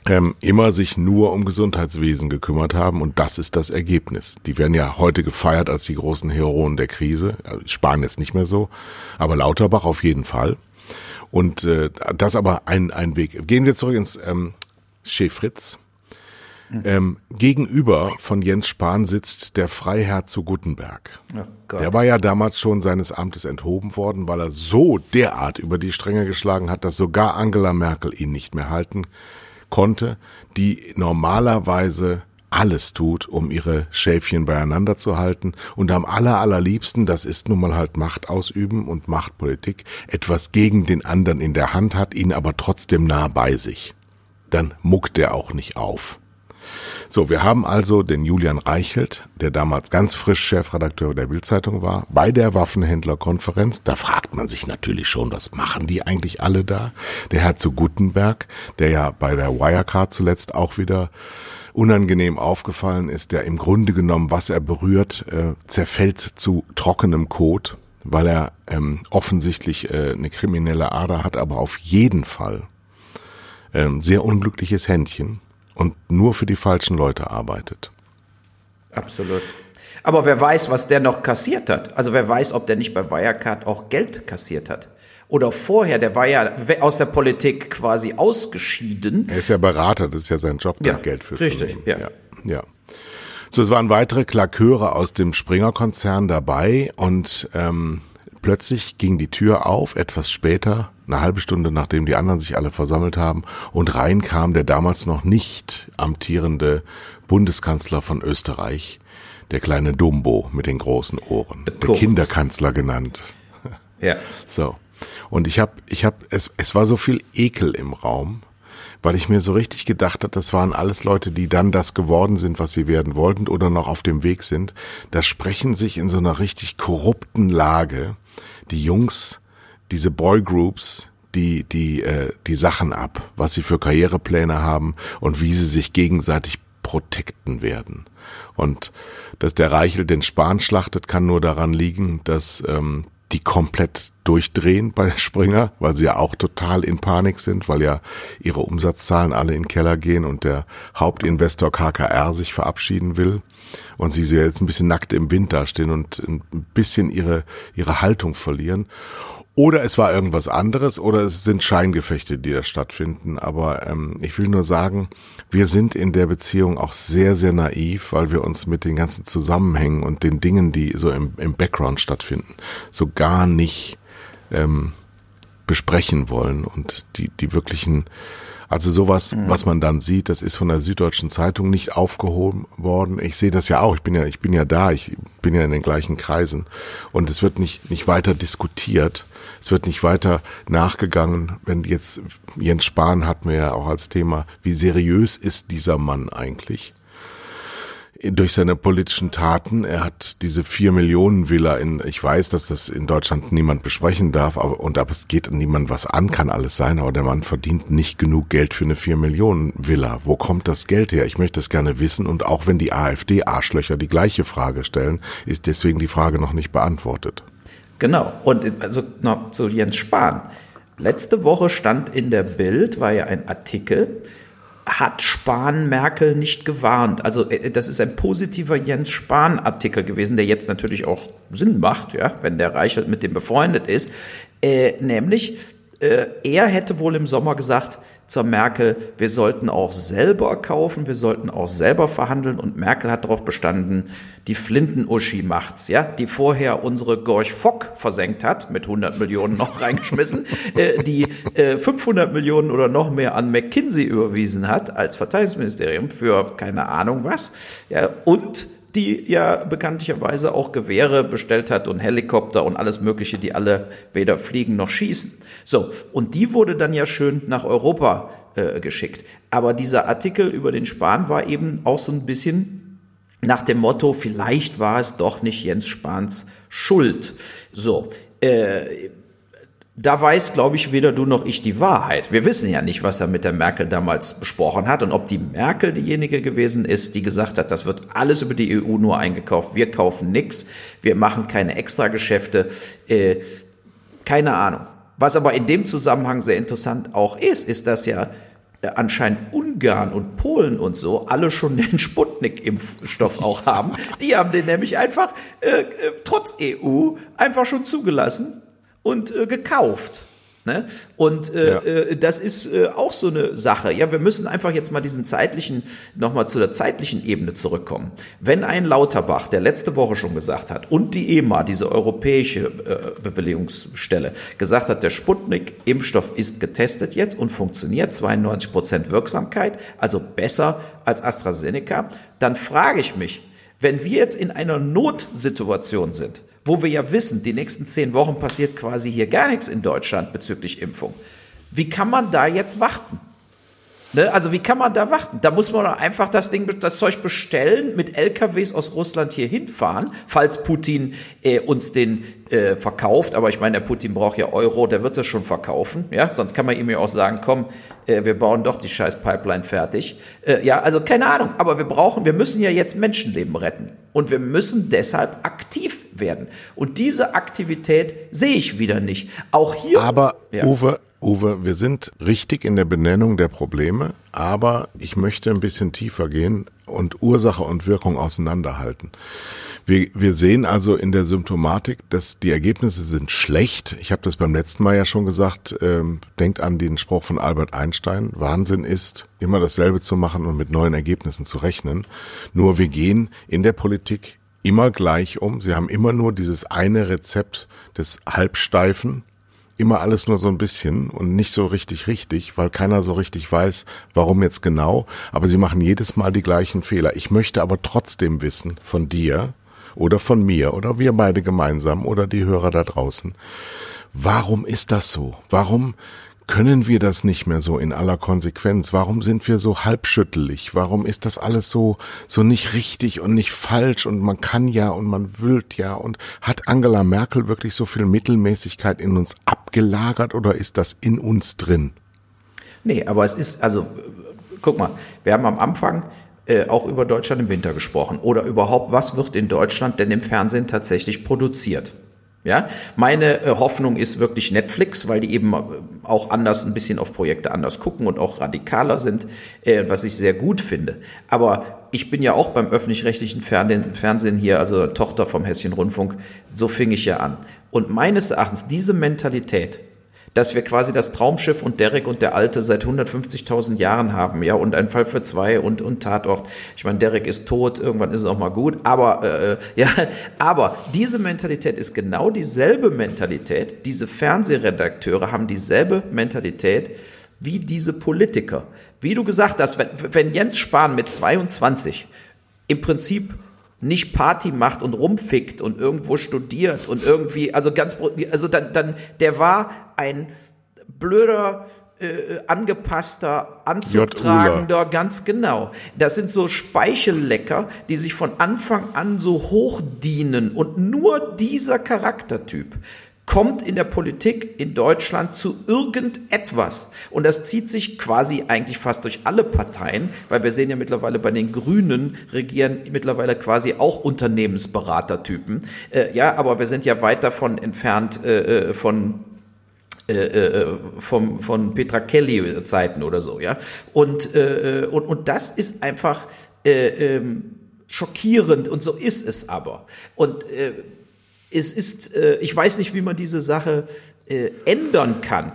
ähm, immer sich nur um Gesundheitswesen gekümmert haben und das ist das Ergebnis. Die werden ja heute gefeiert als die großen Heroen der Krise. Spahn jetzt nicht mehr so, aber Lauterbach auf jeden Fall. Und äh, das aber ein, ein Weg. Gehen wir zurück ins ähm, Chef Fritz. Ähm, gegenüber von Jens Spahn sitzt der Freiherr zu Guttenberg. Oh der war ja damals schon seines Amtes enthoben worden, weil er so derart über die Stränge geschlagen hat, dass sogar Angela Merkel ihn nicht mehr halten konnte, die normalerweise alles tut, um ihre Schäfchen beieinander zu halten und am aller, allerliebsten, das ist nun mal halt Macht ausüben und Machtpolitik, etwas gegen den anderen in der Hand hat, ihn aber trotzdem nah bei sich. Dann muckt er auch nicht auf. So, wir haben also den Julian Reichelt, der damals ganz frisch Chefredakteur der Bildzeitung war, bei der Waffenhändlerkonferenz. Da fragt man sich natürlich schon, was machen die eigentlich alle da? Der Herr zu Gutenberg, der ja bei der Wirecard zuletzt auch wieder unangenehm aufgefallen ist, der im Grunde genommen, was er berührt, äh, zerfällt zu trockenem Kot, weil er ähm, offensichtlich äh, eine kriminelle Ader hat, aber auf jeden Fall ähm, sehr unglückliches Händchen und nur für die falschen Leute arbeitet. Absolut. Aber wer weiß, was der noch kassiert hat. Also wer weiß, ob der nicht bei Wirecard auch Geld kassiert hat. Oder vorher, der war ja aus der Politik quasi ausgeschieden. Er ist ja Berater, das ist ja sein Job, ja, Geld für richtig, zu ja. ja. ja. So, es waren weitere Klaköre aus dem Springer-Konzern dabei und ähm, plötzlich ging die Tür auf, etwas später eine halbe Stunde nachdem die anderen sich alle versammelt haben, und rein kam der damals noch nicht amtierende Bundeskanzler von Österreich, der kleine Dumbo mit den großen Ohren, der Kinderkanzler genannt. [laughs] Ja. So. Und ich habe, ich habe, es, es war so viel Ekel im Raum, weil ich mir so richtig gedacht habe, das waren alles Leute, die dann das geworden sind, was sie werden wollten oder noch auf dem Weg sind. Da sprechen sich in so einer richtig korrupten Lage die Jungs diese Boygroups, die die äh, die Sachen ab, was sie für Karrierepläne haben und wie sie sich gegenseitig protekten werden. Und dass der Reichel den Spahn schlachtet, kann nur daran liegen, dass ähm, die komplett durchdrehen bei [laughs] Springer, weil sie ja auch total in Panik sind, weil ja ihre Umsatzzahlen alle in den Keller gehen und der Hauptinvestor KKR sich verabschieden will und sie jetzt ein bisschen nackt im Wind dastehen und ein bisschen ihre, ihre Haltung verlieren. Oder es war irgendwas anderes oder es sind Scheingefechte, die da stattfinden. Aber ähm, ich will nur sagen, wir sind in der Beziehung auch sehr, sehr naiv, weil wir uns mit den ganzen Zusammenhängen und den Dingen, die so im, im Background stattfinden, so gar nicht ähm, besprechen wollen und die, die wirklichen also sowas, mhm. was man dann sieht, das ist von der Süddeutschen Zeitung nicht aufgehoben worden. Ich sehe das ja auch. Ich bin ja, ich bin ja da. Ich bin ja in den gleichen Kreisen. Und es wird nicht, nicht weiter diskutiert. Es wird nicht weiter nachgegangen, wenn jetzt Jens Spahn hat mir ja auch als Thema, wie seriös ist dieser Mann eigentlich? Durch seine politischen Taten. Er hat diese vier Millionen Villa in, ich weiß, dass das in Deutschland niemand besprechen darf, aber, und aber es geht niemand was an, kann alles sein, aber der Mann verdient nicht genug Geld für eine vier Millionen Villa. Wo kommt das Geld her? Ich möchte es gerne wissen und auch wenn die AfD-Arschlöcher die gleiche Frage stellen, ist deswegen die Frage noch nicht beantwortet. Genau. Und also noch zu Jens Spahn. Letzte Woche stand in der Bild, war ja ein Artikel, hat Spahn Merkel nicht gewarnt. Also äh, das ist ein positiver Jens Spahn Artikel gewesen, der jetzt natürlich auch Sinn macht, ja, wenn der Reichelt mit dem befreundet ist. Äh, nämlich, äh, er hätte wohl im Sommer gesagt, zur Merkel, wir sollten auch selber kaufen, wir sollten auch selber verhandeln. Und Merkel hat darauf bestanden, die Flinten-Uschi macht's, ja, die vorher unsere Gorch Fock versenkt hat, mit 100 Millionen noch [laughs] reingeschmissen, äh, die äh, 500 Millionen oder noch mehr an McKinsey überwiesen hat als Verteidigungsministerium für keine Ahnung was, ja, und die ja bekanntlicherweise auch Gewehre bestellt hat und Helikopter und alles Mögliche, die alle weder fliegen noch schießen. So, und die wurde dann ja schön nach Europa äh, geschickt. Aber dieser Artikel über den Spahn war eben auch so ein bisschen nach dem Motto, vielleicht war es doch nicht Jens Spahns Schuld. So, äh, da weiß, glaube ich, weder du noch ich die Wahrheit. Wir wissen ja nicht, was er mit der Merkel damals besprochen hat und ob die Merkel diejenige gewesen ist, die gesagt hat, das wird alles über die EU nur eingekauft. Wir kaufen nichts, wir machen keine Extrageschäfte. Äh, keine Ahnung. Was aber in dem Zusammenhang sehr interessant auch ist, ist, dass ja äh, anscheinend Ungarn und Polen und so alle schon [laughs] den Sputnik-Impfstoff auch haben. Die haben den nämlich einfach äh, äh trotz EU einfach schon zugelassen und äh, gekauft. Ne? Und äh, ja. äh, das ist äh, auch so eine Sache. Ja, wir müssen einfach jetzt mal diesen zeitlichen, nochmal zu der zeitlichen Ebene zurückkommen. Wenn ein Lauterbach, der letzte Woche schon gesagt hat, und die EMA, diese europäische äh, Bewilligungsstelle, gesagt hat, der Sputnik-Impfstoff ist getestet jetzt und funktioniert, 92 Prozent Wirksamkeit, also besser als AstraZeneca, dann frage ich mich, wenn wir jetzt in einer Notsituation sind, wo wir ja wissen, die nächsten zehn Wochen passiert quasi hier gar nichts in Deutschland bezüglich Impfung. Wie kann man da jetzt warten? Ne? Also wie kann man da warten? Da muss man doch einfach das Ding, das Zeug bestellen, mit LKWs aus Russland hier hinfahren, falls Putin äh, uns den äh, verkauft. Aber ich meine, der Putin braucht ja Euro, der wird es schon verkaufen. Ja, sonst kann man ihm ja auch sagen, komm, äh, wir bauen doch die scheiß Pipeline fertig. Äh, ja, also keine Ahnung. Aber wir brauchen, wir müssen ja jetzt Menschenleben retten und wir müssen deshalb aktiv werden. Und diese Aktivität sehe ich wieder nicht. Auch hier. Aber ja. Uwe, Uwe, wir sind richtig in der Benennung der Probleme, aber ich möchte ein bisschen tiefer gehen und Ursache und Wirkung auseinanderhalten. Wir, wir sehen also in der Symptomatik, dass die Ergebnisse sind schlecht. Ich habe das beim letzten Mal ja schon gesagt. Ähm, denkt an den Spruch von Albert Einstein. Wahnsinn ist, immer dasselbe zu machen und mit neuen Ergebnissen zu rechnen. Nur wir gehen in der Politik immer gleich um. Sie haben immer nur dieses eine Rezept des Halbsteifen immer alles nur so ein bisschen und nicht so richtig richtig, weil keiner so richtig weiß, warum jetzt genau. Aber sie machen jedes Mal die gleichen Fehler. Ich möchte aber trotzdem wissen von dir oder von mir oder wir beide gemeinsam oder die Hörer da draußen. Warum ist das so? Warum können wir das nicht mehr so in aller Konsequenz? Warum sind wir so halbschüttelig? Warum ist das alles so, so nicht richtig und nicht falsch und man kann ja und man wüllt ja und hat Angela Merkel wirklich so viel Mittelmäßigkeit in uns abgelagert oder ist das in uns drin? Nee, aber es ist, also, guck mal, wir haben am Anfang äh, auch über Deutschland im Winter gesprochen oder überhaupt, was wird in Deutschland denn im Fernsehen tatsächlich produziert? Ja, meine äh, Hoffnung ist wirklich Netflix, weil die eben äh, auch anders ein bisschen auf Projekte anders gucken und auch radikaler sind, äh, was ich sehr gut finde. Aber ich bin ja auch beim öffentlich-rechtlichen Fernsehen hier, also Tochter vom Hessischen Rundfunk, so fing ich ja an. Und meines Erachtens diese Mentalität, dass wir quasi das Traumschiff und Derek und der Alte seit 150.000 Jahren haben, ja, und ein Fall für zwei und, und Tatort. Ich meine, Derek ist tot, irgendwann ist es auch mal gut, aber, äh, [laughs] ja, aber diese Mentalität ist genau dieselbe Mentalität. Diese Fernsehredakteure haben dieselbe Mentalität wie diese Politiker. Wie du gesagt hast, wenn, wenn Jens Spahn mit 22 im Prinzip nicht Party macht und rumfickt und irgendwo studiert und irgendwie, also ganz, also dann, dann, der war ein blöder äh, angepasster Anzug tragender, ganz genau. Das sind so Speichellecker, die sich von Anfang an so hoch dienen und nur dieser Charaktertyp kommt in der Politik in Deutschland zu irgendetwas. Und das zieht sich quasi eigentlich fast durch alle Parteien, weil wir sehen ja mittlerweile bei den Grünen regieren mittlerweile quasi auch Unternehmensberatertypen. Äh, ja, aber wir sind ja weit davon entfernt äh, äh von äh, äh, vom, von Petra Kelly Zeiten oder so, ja. Und, und, und das ist einfach äh, ähm, schockierend und so ist es aber. Und äh, es ist, äh, ich weiß nicht, wie man diese Sache äh, ändern kann.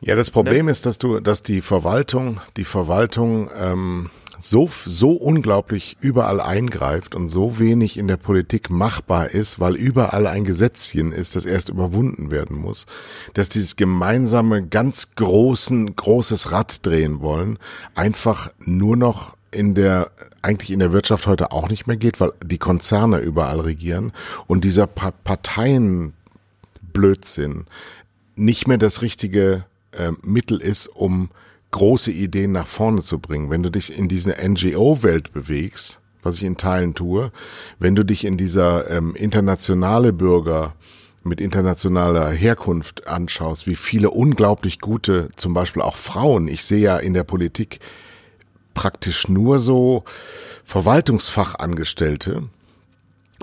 Ja, das Problem ne? ist, dass du, dass die Verwaltung, die Verwaltung ähm, so so unglaublich überall eingreift und so wenig in der Politik machbar ist, weil überall ein Gesetzchen ist, das erst überwunden werden muss, dass dieses gemeinsame ganz großen großes Rad drehen wollen, einfach nur noch in der eigentlich in der Wirtschaft heute auch nicht mehr geht, weil die Konzerne überall regieren und dieser pa Parteienblödsinn nicht mehr das richtige äh, Mittel ist, um große Ideen nach vorne zu bringen. Wenn du dich in diese NGO-Welt bewegst, was ich in Teilen tue, wenn du dich in dieser ähm, internationale Bürger mit internationaler Herkunft anschaust, wie viele unglaublich gute, zum Beispiel auch Frauen, ich sehe ja in der Politik praktisch nur so Verwaltungsfachangestellte,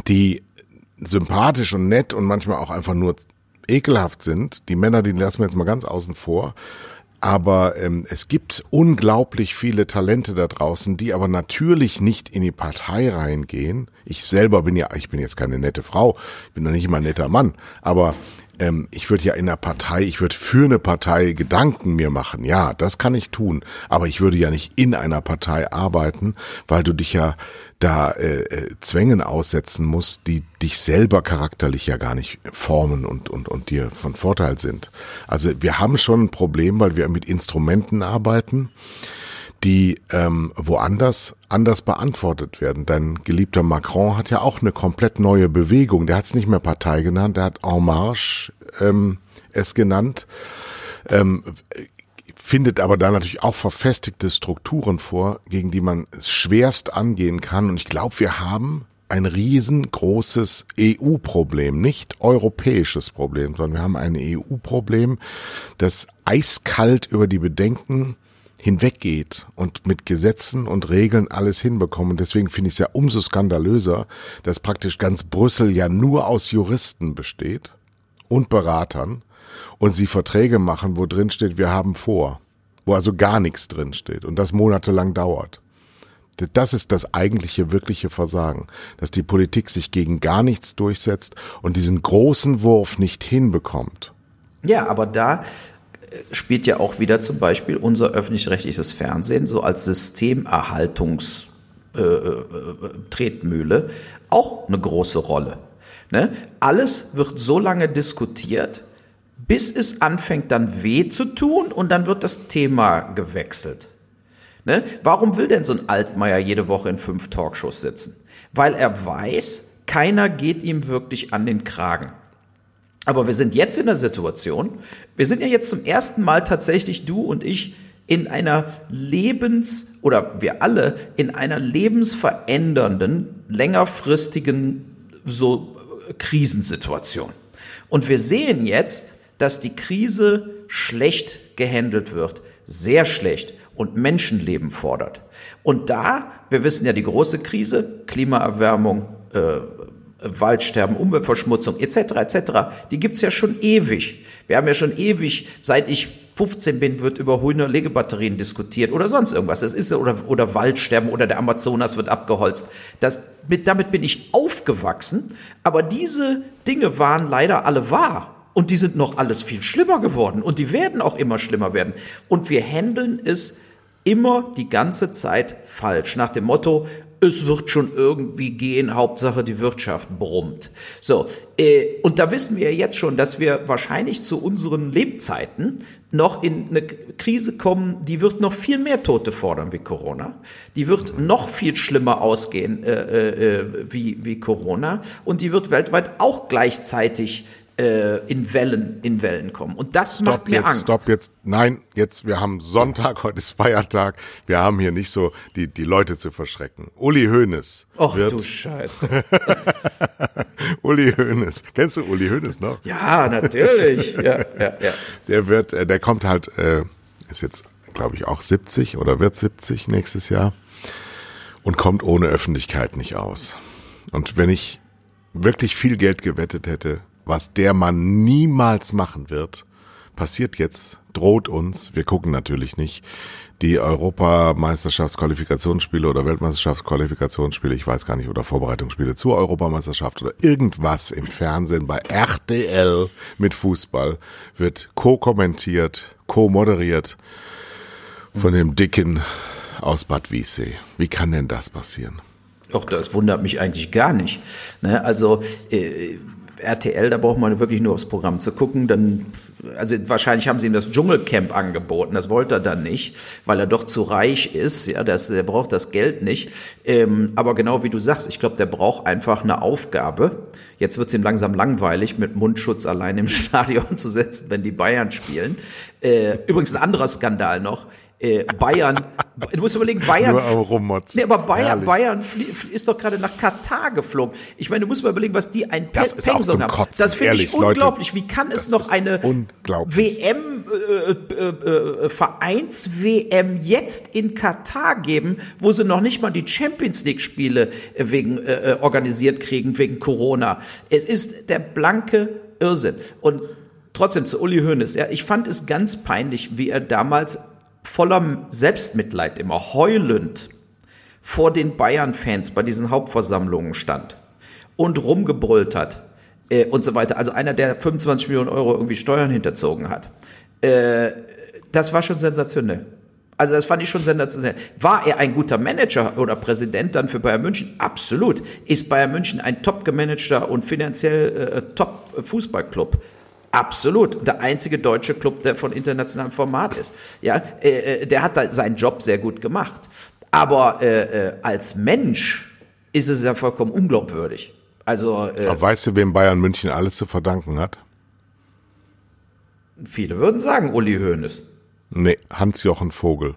die sympathisch und nett und manchmal auch einfach nur ekelhaft sind. Die Männer, die lassen wir jetzt mal ganz außen vor. Aber ähm, es gibt unglaublich viele Talente da draußen, die aber natürlich nicht in die Partei reingehen. Ich selber bin ja, ich bin jetzt keine nette Frau, ich bin noch nicht immer ein netter Mann, aber ähm, ich würde ja in der Partei, ich würde für eine Partei Gedanken mir machen. Ja, das kann ich tun. Aber ich würde ja nicht in einer Partei arbeiten, weil du dich ja da äh, äh, Zwängen aussetzen musst, die dich selber charakterlich ja gar nicht formen und, und, und dir von Vorteil sind. Also wir haben schon ein Problem, weil wir mit Instrumenten arbeiten die ähm, woanders anders beantwortet werden. Dein geliebter Macron hat ja auch eine komplett neue Bewegung. Der hat es nicht mehr Partei genannt, der hat En Marche ähm, es genannt. Ähm, findet aber da natürlich auch verfestigte Strukturen vor, gegen die man es schwerst angehen kann. Und ich glaube, wir haben ein riesengroßes EU-Problem, nicht europäisches Problem, sondern wir haben ein EU-Problem, das eiskalt über die Bedenken hinweggeht und mit Gesetzen und Regeln alles hinbekommen. Deswegen finde ich es ja umso skandalöser, dass praktisch ganz Brüssel ja nur aus Juristen besteht und Beratern und sie Verträge machen, wo drin steht, wir haben vor, wo also gar nichts drin steht und das monatelang dauert. Das ist das eigentliche, wirkliche Versagen, dass die Politik sich gegen gar nichts durchsetzt und diesen großen Wurf nicht hinbekommt. Ja, aber da spielt ja auch wieder zum Beispiel unser öffentlich-rechtliches Fernsehen so als Systemerhaltungstretmühle äh, äh, auch eine große Rolle. Ne? Alles wird so lange diskutiert, bis es anfängt dann weh zu tun und dann wird das Thema gewechselt. Ne? Warum will denn so ein Altmaier jede Woche in fünf Talkshows sitzen? Weil er weiß, keiner geht ihm wirklich an den Kragen. Aber wir sind jetzt in der Situation, wir sind ja jetzt zum ersten Mal tatsächlich du und ich in einer Lebens- oder wir alle in einer lebensverändernden, längerfristigen so Krisensituation. Und wir sehen jetzt, dass die Krise schlecht gehandelt wird, sehr schlecht und Menschenleben fordert. Und da, wir wissen ja die große Krise, Klimaerwärmung, äh, Waldsterben, Umweltverschmutzung etc. etc. Die gibt's ja schon ewig. Wir haben ja schon ewig, seit ich 15 bin, wird über Hühnerlegebatterien diskutiert oder sonst irgendwas. Das ist oder oder Waldsterben oder der Amazonas wird abgeholzt. Das mit, damit bin ich aufgewachsen. Aber diese Dinge waren leider alle wahr. Und die sind noch alles viel schlimmer geworden. Und die werden auch immer schlimmer werden. Und wir handeln es immer die ganze Zeit falsch. Nach dem Motto, es wird schon irgendwie gehen, Hauptsache die Wirtschaft brummt. So, äh, und da wissen wir jetzt schon, dass wir wahrscheinlich zu unseren Lebzeiten noch in eine Krise kommen, die wird noch viel mehr Tote fordern wie Corona. Die wird noch viel schlimmer ausgehen äh, äh, wie, wie Corona und die wird weltweit auch gleichzeitig äh, in Wellen, in Wellen kommen. Und das stopp macht mir jetzt, Angst. Stopp jetzt, nein, jetzt, wir haben Sonntag, heute ist Feiertag. Wir haben hier nicht so die, die Leute zu verschrecken. Uli Hoeneß. Och wird, du Scheiße. [laughs] Uli Hoeneß. Kennst du Uli Hoeneß noch? Ja, natürlich. ja, ja, ja. Der wird, äh, der kommt halt, äh, ist jetzt, glaube ich, auch 70 oder wird 70 nächstes Jahr und kommt ohne Öffentlichkeit nicht aus. Und wenn ich wirklich viel Geld gewettet hätte, was der Mann niemals machen wird, passiert jetzt, droht uns, wir gucken natürlich nicht, die Europameisterschaftsqualifikationsspiele oder Weltmeisterschaftsqualifikationsspiele, ich weiß gar nicht, oder Vorbereitungsspiele zur Europameisterschaft oder irgendwas im Fernsehen bei RTL mit Fußball wird co-kommentiert, co-moderiert von dem Dicken aus Bad Wiessee. Wie kann denn das passieren? Doch, das wundert mich eigentlich gar nicht. Ne? Also äh, RTL, da braucht man wirklich nur aufs Programm zu gucken. Dann, also wahrscheinlich haben sie ihm das Dschungelcamp angeboten. Das wollte er dann nicht, weil er doch zu reich ist. Ja, das, der braucht das Geld nicht. Ähm, aber genau wie du sagst, ich glaube, der braucht einfach eine Aufgabe. Jetzt wird es ihm langsam langweilig, mit Mundschutz allein im [laughs] Stadion zu setzen, wenn die Bayern spielen. Äh, übrigens ein anderer Skandal noch äh, Bayern, du musst überlegen, Bayern. Nur Nee, aber Bayern, Bayern ist doch gerade nach Katar geflogen. Ich meine, du musst mal überlegen, was die ein das ist auch zum haben. Kotzen, das finde ich unglaublich. Leute, Wie kann es noch eine WM, äh, äh, äh, Vereins-WM jetzt in Katar geben, wo sie noch nicht mal die Champions League-Spiele äh, wegen äh, organisiert kriegen, wegen Corona? Es ist der blanke Irrsinn. Und trotzdem zu Uli Hoeneß. Ja, ich fand es ganz peinlich, wie er damals voller Selbstmitleid immer heulend vor den Bayern-Fans bei diesen Hauptversammlungen stand und rumgebrüllt hat äh, und so weiter. Also einer, der 25 Millionen Euro irgendwie Steuern hinterzogen hat. Äh, das war schon sensationell. Also das fand ich schon sensationell. War er ein guter Manager oder Präsident dann für Bayern München? Absolut. Ist Bayern München ein top gemanagter und finanziell äh, top Fußballclub? Absolut. Der einzige deutsche Club, der von internationalem Format ist. Ja, äh, äh, der hat da seinen Job sehr gut gemacht. Aber äh, äh, als Mensch ist es ja vollkommen unglaubwürdig. Also, äh, weißt du, wem Bayern München alles zu verdanken hat? Viele würden sagen Uli Hoeneß. Nee, Hans-Jochen Vogel.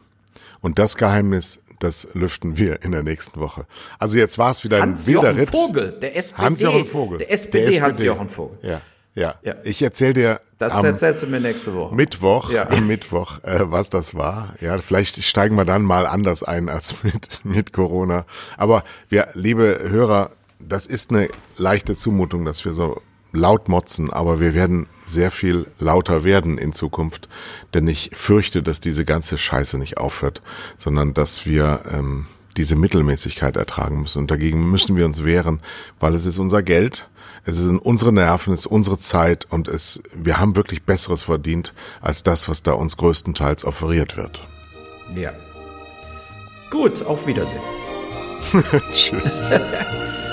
Und das Geheimnis, das lüften wir in der nächsten Woche. Also jetzt war es wieder ein wilder Ritt. Hans-Jochen Vogel, der SPD. Hans-Jochen Vogel. Der SPD, der SPD. Hans-Jochen Vogel. Ja. Ja. ja. Ich erzähle dir. Das erzählst du mir nächste Woche. Mittwoch, ja. am Mittwoch, äh, was das war. Ja, vielleicht steigen wir dann mal anders ein als [laughs] mit, mit Corona. Aber wir, liebe Hörer, das ist eine leichte Zumutung, dass wir so laut motzen, aber wir werden sehr viel lauter werden in Zukunft, denn ich fürchte, dass diese ganze Scheiße nicht aufhört, sondern dass wir ähm, diese Mittelmäßigkeit ertragen müssen. Und dagegen müssen wir uns wehren, weil es ist unser Geld es sind unsere Nerven, es ist unsere Zeit und es, wir haben wirklich Besseres verdient als das, was da uns größtenteils offeriert wird. Ja. Gut, auf Wiedersehen. [laughs] [laughs] Tschüss. [laughs]